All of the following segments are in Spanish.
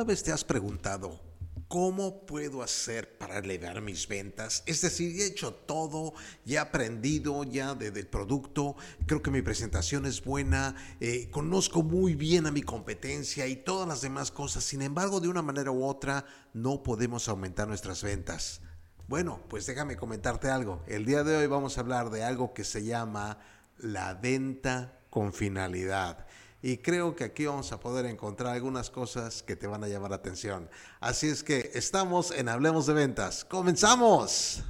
¿Alguna vez te has preguntado cómo puedo hacer para elevar mis ventas? Es decir, he hecho todo, ya he aprendido ya del producto, creo que mi presentación es buena, eh, conozco muy bien a mi competencia y todas las demás cosas. Sin embargo, de una manera u otra, no podemos aumentar nuestras ventas. Bueno, pues déjame comentarte algo. El día de hoy vamos a hablar de algo que se llama la venta con finalidad y creo que aquí vamos a poder encontrar algunas cosas que te van a llamar la atención. Así es que estamos en Hablemos de Ventas. ¡Comenzamos!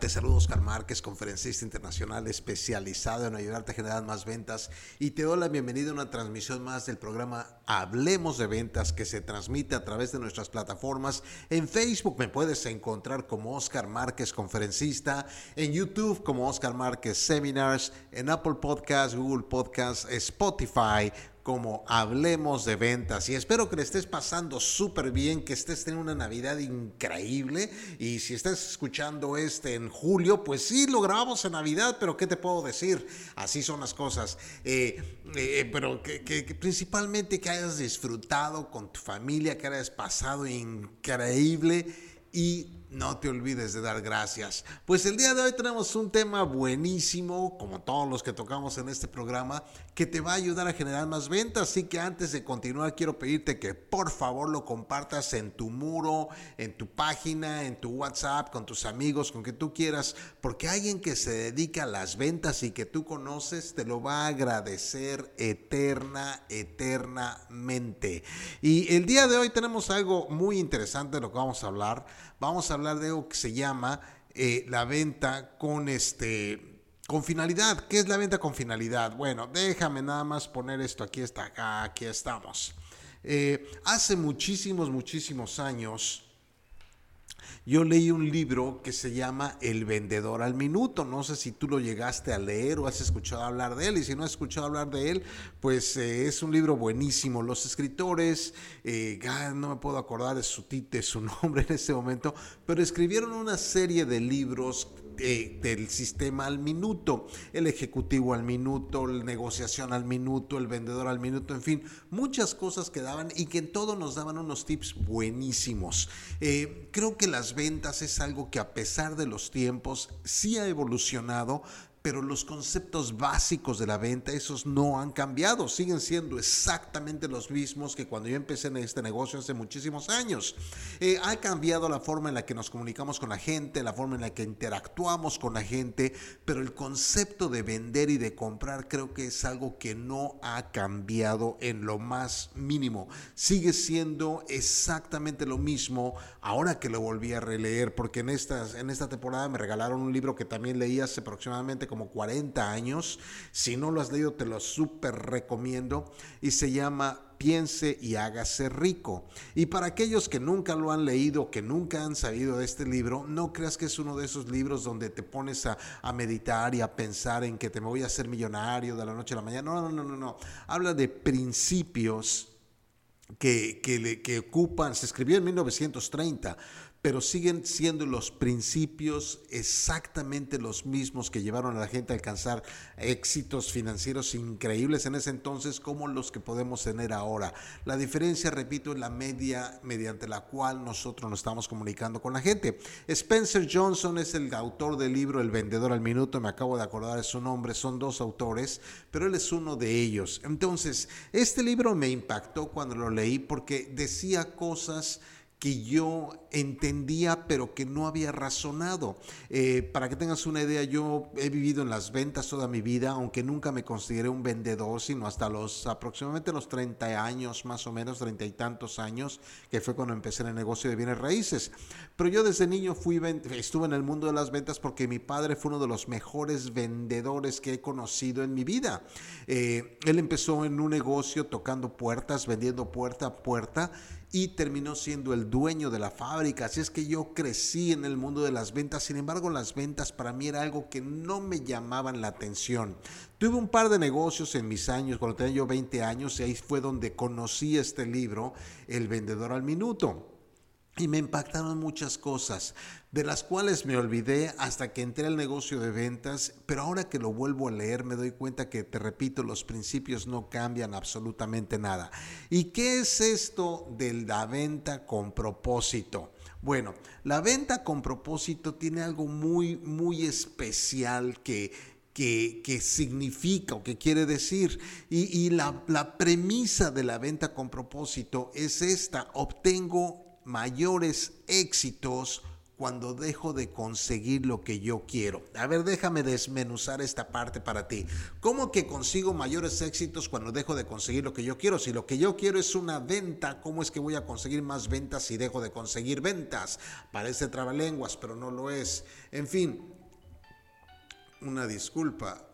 Te saludo Oscar Márquez, conferencista internacional especializado en ayudarte a generar más ventas. Y te doy la bienvenida a una transmisión más del programa Hablemos de Ventas que se transmite a través de nuestras plataformas. En Facebook me puedes encontrar como Oscar Márquez, conferencista, en YouTube como Oscar Márquez Seminars, en Apple Podcasts, Google Podcasts, Spotify como Hablemos de Ventas. Y espero que le estés pasando súper bien, que estés teniendo una Navidad increíble. Y si estás escuchando este en julio, pues sí, lo grabamos en Navidad, pero ¿qué te puedo decir? Así son las cosas. Eh, eh, pero que, que, principalmente que hayas disfrutado con tu familia, que hayas pasado increíble y no te olvides de dar gracias. Pues el día de hoy tenemos un tema buenísimo, como todos los que tocamos en este programa, que te va a ayudar a generar más ventas. Así que antes de continuar, quiero pedirte que por favor lo compartas en tu muro, en tu página, en tu WhatsApp, con tus amigos, con que tú quieras, porque alguien que se dedica a las ventas y que tú conoces te lo va a agradecer eterna, eternamente. Y el día de hoy tenemos algo muy interesante de lo que vamos a hablar vamos a hablar de algo que se llama eh, la venta con este con finalidad. ¿Qué es la venta con finalidad? Bueno, déjame nada más poner esto aquí está aquí estamos. Eh, hace muchísimos, muchísimos años yo leí un libro que se llama El vendedor al minuto. No sé si tú lo llegaste a leer o has escuchado hablar de él. Y si no has escuchado hablar de él, pues eh, es un libro buenísimo. Los escritores, eh, no me puedo acordar de su, de su nombre en este momento, pero escribieron una serie de libros del sistema al minuto, el ejecutivo al minuto, la negociación al minuto, el vendedor al minuto, en fin, muchas cosas que daban y que en todo nos daban unos tips buenísimos. Eh, creo que las ventas es algo que a pesar de los tiempos sí ha evolucionado, pero los conceptos básicos de la venta, esos no han cambiado, siguen siendo exactamente los mismos que cuando yo empecé en este negocio hace muchísimos años. Eh, ha cambiado la forma en la que nos comunicamos con la gente, la forma en la que interactuamos con la gente, pero el concepto de vender y de comprar creo que es algo que no ha cambiado en lo más mínimo. Sigue siendo exactamente lo mismo ahora que lo volví a releer, porque en, estas, en esta temporada me regalaron un libro que también leí hace aproximadamente como 40 años. Si no lo has leído, te lo súper recomiendo. Y se llama Piense y hágase rico. Y para aquellos que nunca lo han leído, que nunca han sabido de este libro, no creas que es uno de esos libros donde te pones a, meditar y a pensar en que te voy a hacer millonario de la noche a la mañana. No, no, no, no, no. Habla de principios que, que, que ocupan, se escribió en 1930 pero siguen siendo los principios exactamente los mismos que llevaron a la gente a alcanzar éxitos financieros increíbles en ese entonces como los que podemos tener ahora. La diferencia, repito, es la media mediante la cual nosotros nos estamos comunicando con la gente. Spencer Johnson es el autor del libro El vendedor al minuto, me acabo de acordar de su nombre, son dos autores, pero él es uno de ellos. Entonces, este libro me impactó cuando lo leí porque decía cosas que yo entendía pero que no había razonado. Eh, para que tengas una idea, yo he vivido en las ventas toda mi vida, aunque nunca me consideré un vendedor, sino hasta los aproximadamente los 30 años, más o menos, 30 y tantos años, que fue cuando empecé en el negocio de bienes raíces. Pero yo desde niño fui, estuve en el mundo de las ventas porque mi padre fue uno de los mejores vendedores que he conocido en mi vida. Eh, él empezó en un negocio tocando puertas, vendiendo puerta a puerta y terminó siendo el dueño de la fábrica. Así es que yo crecí en el mundo de las ventas. Sin embargo, las ventas para mí era algo que no me llamaban la atención. Tuve un par de negocios en mis años, cuando tenía yo 20 años, y ahí fue donde conocí este libro, El vendedor al minuto. Y me impactaron muchas cosas, de las cuales me olvidé hasta que entré al negocio de ventas, pero ahora que lo vuelvo a leer me doy cuenta que, te repito, los principios no cambian absolutamente nada. ¿Y qué es esto de la venta con propósito? Bueno, la venta con propósito tiene algo muy, muy especial que, que, significa o que quiere decir. Y, la, la premisa de la venta con propósito es esta, obtengo mayores éxitos cuando dejo de conseguir lo que yo quiero. A ver, déjame desmenuzar esta parte para ti. ¿Cómo que consigo mayores éxitos cuando dejo de conseguir lo que yo quiero? Si lo que yo quiero es una venta, ¿cómo es que voy a conseguir más ventas si dejo de conseguir ventas? Parece trabalenguas, pero no lo es. En fin, una disculpa.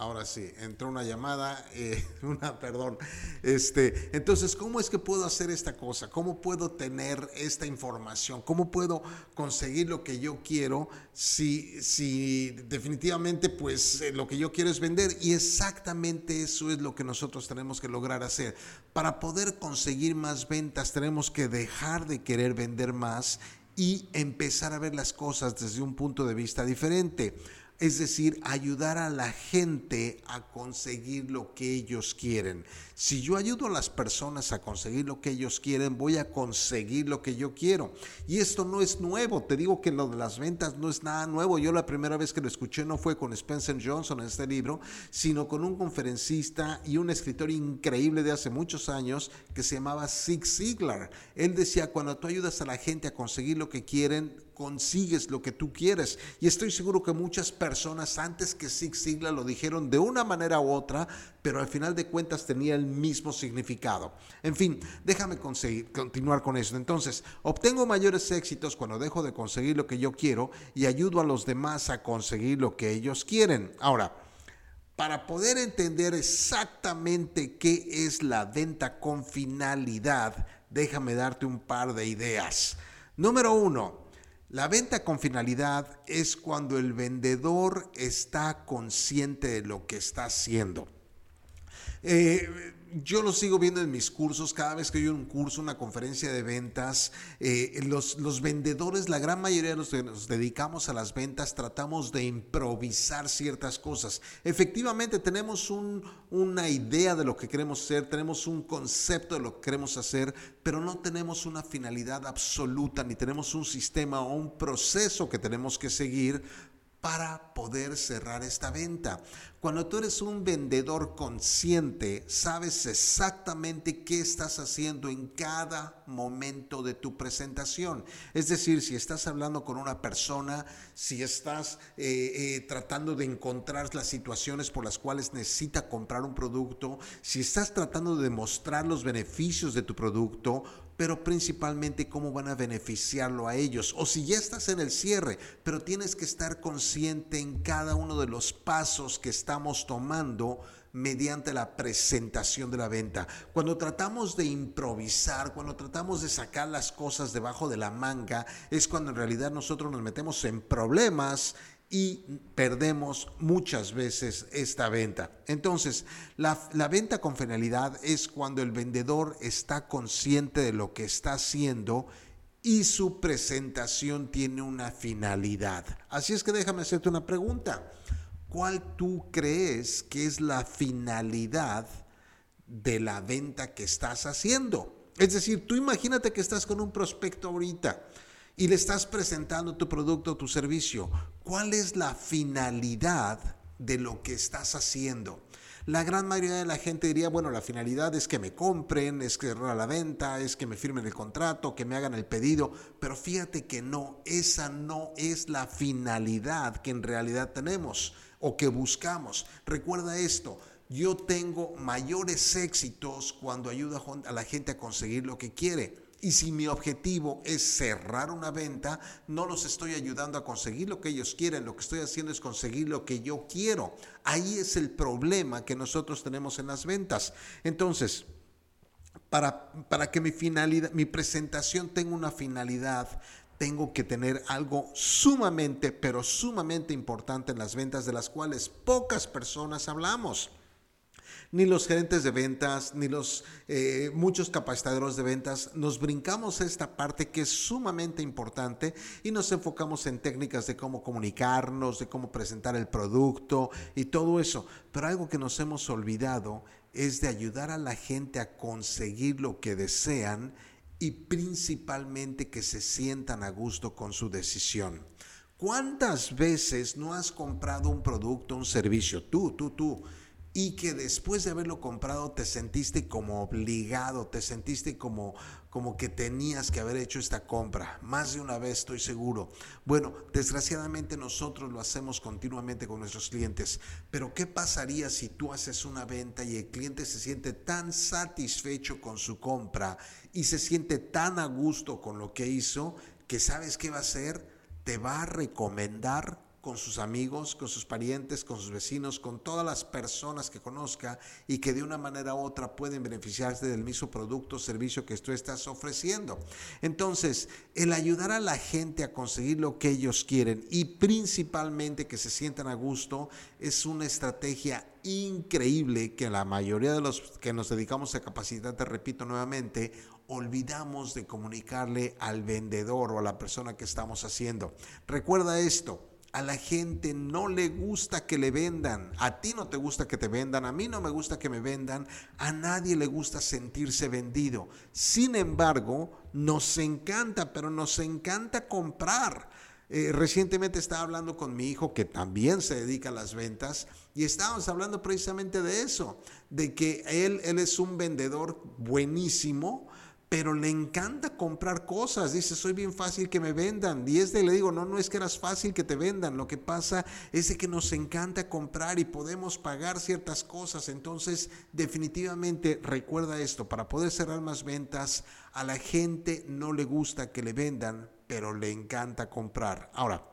Ahora sí, entró una llamada, eh, una, perdón. Este, entonces, ¿cómo es que puedo hacer esta cosa? ¿Cómo puedo tener esta información? ¿Cómo puedo conseguir lo que yo quiero si, si definitivamente pues eh, lo que yo quiero es vender? Y exactamente eso es lo que nosotros tenemos que lograr hacer. Para poder conseguir más ventas tenemos que dejar de querer vender más y empezar a ver las cosas desde un punto de vista diferente es decir, ayudar a la gente a conseguir lo que ellos quieren. Si yo ayudo a las personas a conseguir lo que ellos quieren, voy a conseguir lo que yo quiero. Y esto no es nuevo, te digo que lo de las ventas no es nada nuevo. Yo la primera vez que lo escuché no fue con Spencer Johnson en este libro, sino con un conferencista y un escritor increíble de hace muchos años que se llamaba Zig Ziglar. Él decía, cuando tú ayudas a la gente a conseguir lo que quieren, consigues lo que tú quieres. Y estoy seguro que muchas personas antes que Zig Ziglar lo dijeron de una manera u otra, pero al final de cuentas tenía el mismo significado. En fin, déjame conseguir, continuar con eso. Entonces, obtengo mayores éxitos cuando dejo de conseguir lo que yo quiero y ayudo a los demás a conseguir lo que ellos quieren. Ahora, para poder entender exactamente qué es la venta con finalidad, déjame darte un par de ideas. Número uno, la venta con finalidad es cuando el vendedor está consciente de lo que está haciendo. Eh, yo lo sigo viendo en mis cursos, cada vez que hay un curso, una conferencia de ventas, eh, los, los, vendedores, la gran mayoría de los que nos dedicamos a las ventas, tratamos de improvisar ciertas cosas. Efectivamente, tenemos una idea de lo que queremos hacer, tenemos un concepto de lo que queremos hacer, pero no tenemos una finalidad absoluta, ni tenemos un sistema o un proceso que tenemos que seguir para poder cerrar esta venta. Cuando tú eres un vendedor consciente, sabes exactamente qué estás haciendo en cada momento de tu presentación. Es decir, si estás hablando con una persona, si estás eh, eh, tratando de encontrar las situaciones por las cuales necesita comprar un producto, si estás tratando de demostrar los beneficios de tu producto, pero principalmente cómo van a beneficiarlo a ellos. O si ya estás en el cierre, pero tienes que estar consciente en cada uno de los pasos que estamos tomando mediante la presentación de la venta. Cuando tratamos de improvisar, cuando tratamos de sacar las cosas debajo de la manga, es cuando en realidad nosotros nos metemos en problemas y perdemos muchas veces esta venta. Entonces, la, venta con finalidad es cuando el vendedor está consciente de lo que está haciendo y su presentación tiene una finalidad. Así es que déjame hacerte una pregunta. ¿Cuál tú crees que es la finalidad de la venta que estás haciendo? Es decir, tú imagínate que estás con un prospecto ahorita y le estás presentando tu producto o tu servicio, ¿cuál es la finalidad de lo que estás haciendo? La gran mayoría de la gente diría, bueno, la finalidad es que me compren, es que cerrar la venta, es que me firmen el contrato, que me hagan el pedido, pero fíjate que no, esa no es la finalidad que en realidad tenemos o que buscamos. Recuerda esto, yo tengo mayores éxitos cuando ayudo a la gente a conseguir lo que quiere. Y si mi objetivo es cerrar una venta, no los estoy ayudando a conseguir lo que ellos quieren, lo que estoy haciendo es conseguir lo que yo quiero. Ahí es el problema que nosotros tenemos en las ventas. Entonces, para, para que mi finalidad, mi presentación tenga una finalidad, tengo que tener algo sumamente, pero sumamente importante en las ventas de las cuales pocas personas hablamos ni los gerentes de ventas, ni los eh, muchos capacitadores de ventas, nos brincamos esta parte que es sumamente importante y nos enfocamos en técnicas de cómo comunicarnos, de cómo presentar el producto y todo eso. Pero algo que nos hemos olvidado es de ayudar a la gente a conseguir lo que desean y principalmente que se sientan a gusto con su decisión. ¿Cuántas veces no has comprado un producto, un servicio, tú, tú, tú, y que después de haberlo comprado te sentiste como obligado, te sentiste como, como que tenías que haber hecho esta compra, más de una vez estoy seguro. Bueno, desgraciadamente nosotros lo hacemos continuamente con nuestros clientes, pero ¿qué pasaría si tú haces una venta y el cliente se siente tan satisfecho con su compra y se siente tan a gusto con lo que hizo que sabes qué va a hacer? Te va a recomendar con sus amigos, con sus parientes, con sus vecinos, con todas las personas que conozca y que de una manera u otra pueden beneficiarse del mismo producto o servicio que tú estás ofreciendo. Entonces, el ayudar a la gente a conseguir lo que ellos quieren y principalmente que se sientan a gusto es una estrategia increíble que la mayoría de los que nos dedicamos a capacitar, te repito nuevamente, olvidamos de comunicarle al vendedor o a la persona que estamos haciendo. Recuerda esto, a la gente no le gusta que le vendan. A ti no te gusta que te vendan, a mí no me gusta que me vendan, a nadie le gusta sentirse vendido. Sin embargo, nos encanta, pero nos encanta comprar. Eh, recientemente estaba hablando con mi hijo que también se dedica a las ventas y estábamos hablando precisamente de eso, de que él, él es un vendedor buenísimo, pero le encanta comprar cosas. Dice, soy bien fácil que me vendan. Y este le digo, no, no es que eras fácil que te vendan. Lo que pasa es de que nos encanta comprar y podemos pagar ciertas cosas. Entonces, definitivamente recuerda esto, para poder cerrar más ventas, a la gente no le gusta que le vendan, pero le encanta comprar. Ahora,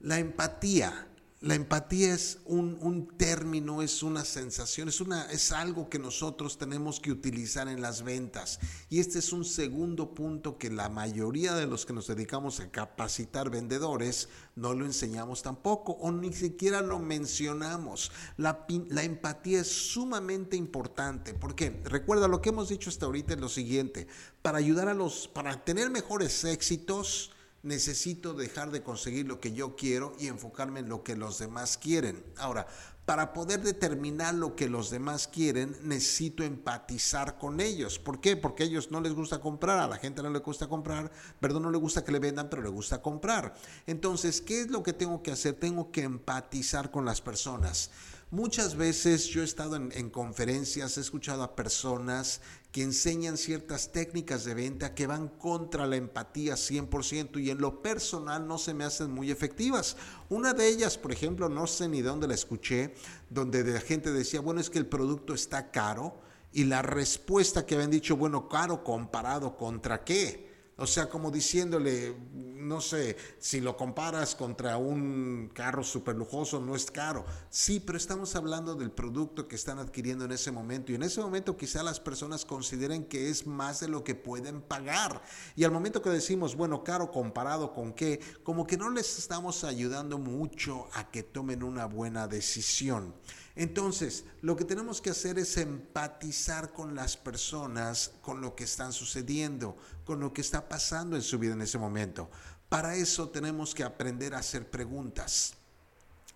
la empatía la empatía es un, término, es una sensación, es, una, es algo que nosotros tenemos que utilizar en las ventas. Y este es un segundo punto que la mayoría de los que nos dedicamos a capacitar vendedores no lo enseñamos tampoco o ni siquiera lo mencionamos. La, empatía es sumamente importante porque recuerda lo que hemos dicho hasta ahorita es lo siguiente, para ayudar a los, para tener mejores éxitos, necesito dejar de conseguir lo que yo quiero y enfocarme en lo que los demás quieren. Ahora, para poder determinar lo que los demás quieren, necesito empatizar con ellos. ¿Por qué? Porque a ellos no les gusta comprar, a la gente no le gusta comprar, perdón, no le gusta que le vendan, pero le gusta comprar. Entonces, ¿qué es lo que tengo que hacer? Tengo que empatizar con las personas. Muchas veces yo he estado en, en, conferencias, he escuchado a personas que enseñan ciertas técnicas de venta que van contra la empatía 100% y en lo personal no se me hacen muy efectivas. Una de ellas, por ejemplo, no sé ni dónde la escuché, donde la gente decía, bueno, es que el producto está caro y la respuesta que habían dicho, bueno, caro comparado contra qué. O sea, como diciéndole, no sé, si lo comparas contra un carro súper lujoso, no es caro. Sí, pero estamos hablando del producto que están adquiriendo en ese momento. Y en ese momento quizá las personas consideren que es más de lo que pueden pagar. Y al momento que decimos, bueno, caro comparado con qué, como que no les estamos ayudando mucho a que tomen una buena decisión. Entonces, lo que tenemos que hacer es empatizar con las personas, con lo que están sucediendo, con lo que está pasando en su vida en ese momento. Para eso tenemos que aprender a hacer preguntas.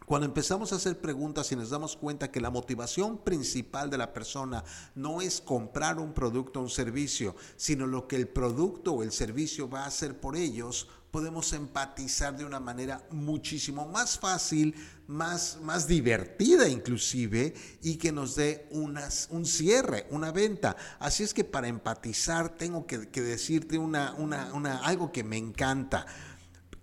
Cuando empezamos a hacer preguntas y nos damos cuenta que la motivación principal de la persona no es comprar un producto o un servicio, sino lo que el producto o el servicio va a hacer por ellos, podemos empatizar de una manera muchísimo más fácil, más, más divertida inclusive, y que nos dé unas, un cierre, una venta. Así es que para empatizar tengo que, decirte una, una, una, algo que me encanta.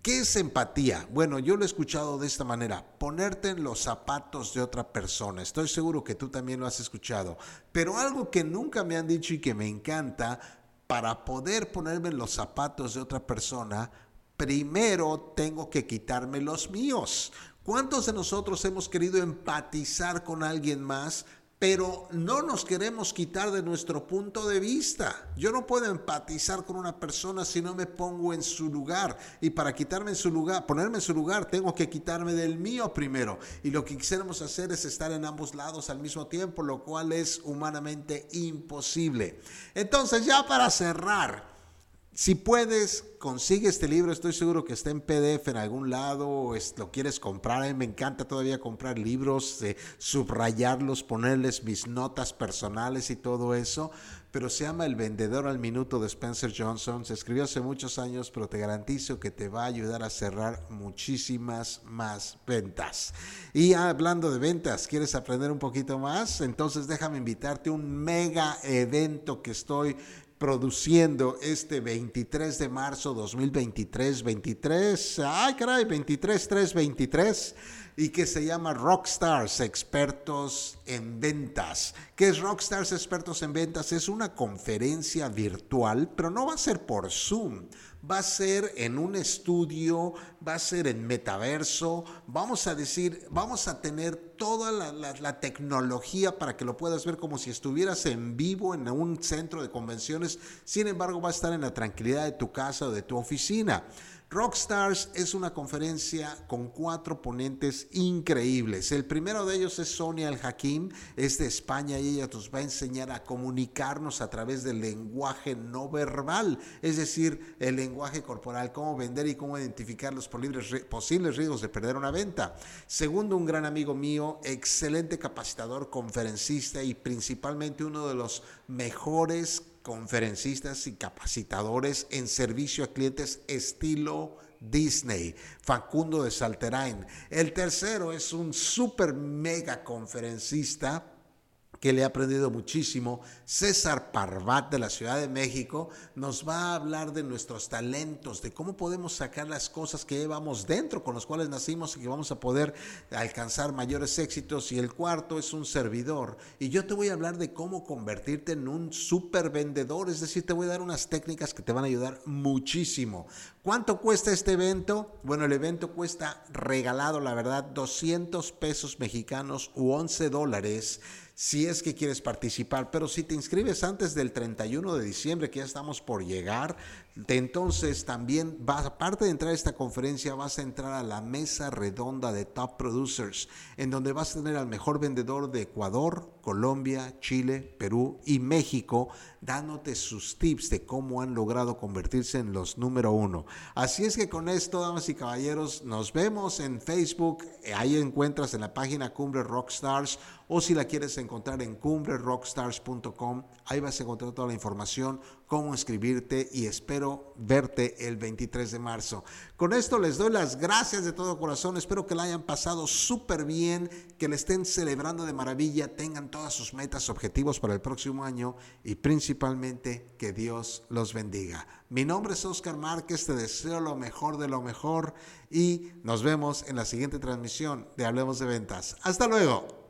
¿Qué es empatía? Bueno, yo lo he escuchado de esta manera, ponerte en los zapatos de otra persona. Estoy seguro que tú también lo has escuchado. Pero algo que nunca me han dicho y que me encanta, para poder ponerme en los zapatos de otra persona, primero tengo que quitarme los míos. ¿Cuántos de nosotros hemos querido empatizar con alguien más pero no nos queremos quitar de nuestro punto de vista. Yo no puedo empatizar con una persona si no me pongo en su lugar. Y para quitarme en su lugar, ponerme en su lugar, tengo que quitarme del mío primero. Y lo que quisiéramos hacer es estar en ambos lados al mismo tiempo, lo cual es humanamente imposible. Entonces, ya para cerrar, si puedes, consigue este libro. Estoy seguro que está en PDF en algún lado o lo quieres comprar. A mí me encanta todavía comprar libros, eh, subrayarlos, ponerles mis notas personales y todo eso. Pero se llama El vendedor al minuto de Spencer Johnson. Se escribió hace muchos años, pero te garantizo que te va a ayudar a cerrar muchísimas más ventas. Y hablando de ventas, ¿quieres aprender un poquito más? Entonces déjame invitarte a un mega evento que estoy produciendo este 23 de marzo 2023, 23, ay caray, 23, 3, 23, y que se llama Rockstars Expertos en Ventas. ¿Qué es Rockstars Expertos en Ventas? Es una conferencia virtual, pero no va a ser por Zoom va a ser en un estudio, va a ser en metaverso, vamos a decir, vamos a tener toda la, tecnología para que lo puedas ver como si estuvieras en vivo en un centro de convenciones, sin embargo va a estar en la tranquilidad de tu casa o de tu oficina. Rockstars es una conferencia con cuatro ponentes increíbles. El primero de ellos es Sonia El Hakim, es de España y ella nos va a enseñar a comunicarnos a través del lenguaje no verbal, es decir, el lenguaje corporal, cómo vender y cómo identificar los posibles riesgos de perder una venta. Segundo, un gran amigo mío, excelente capacitador, conferencista y principalmente uno de los mejores conferencistas y capacitadores en servicio a clientes estilo Disney, Facundo de Salterain. El tercero es un super mega conferencista que le ha aprendido muchísimo, César Parvat de la Ciudad de México, nos va a hablar de nuestros talentos, de cómo podemos sacar las cosas que llevamos dentro, con los cuales nacimos y que vamos a poder alcanzar mayores éxitos. Y el cuarto es un servidor. Y yo te voy a hablar de cómo convertirte en un super vendedor, es decir, te voy a dar unas técnicas que te van a ayudar muchísimo. ¿Cuánto cuesta este evento? Bueno, el evento cuesta regalado, la verdad, 200 pesos mexicanos u 11 dólares si es que quieres participar. Pero si te inscribes antes del 31 de diciembre, que ya estamos por llegar, entonces también, vas, aparte de entrar a esta conferencia, vas a entrar a la mesa redonda de Top Producers, en donde vas a tener al mejor vendedor de Ecuador, Colombia, Chile, Perú y México, dándote sus tips de cómo han logrado convertirse en los número uno. Así es que con esto, damas y caballeros, nos vemos en Facebook. Ahí encuentras en la página Cumbre Rockstars o si la quieres encontrar en cumbrerockstars.com, ahí vas a encontrar toda la información cómo inscribirte y espero verte el 23 de marzo. Con esto les doy las gracias de todo corazón. Espero que la hayan pasado súper bien, que le estén celebrando de maravilla, tengan todas sus metas, objetivos para el próximo año y principalmente que Dios los bendiga. Mi nombre es Oscar Márquez, te deseo lo mejor de lo mejor y nos vemos en la siguiente transmisión de Hablemos de Ventas. Hasta luego.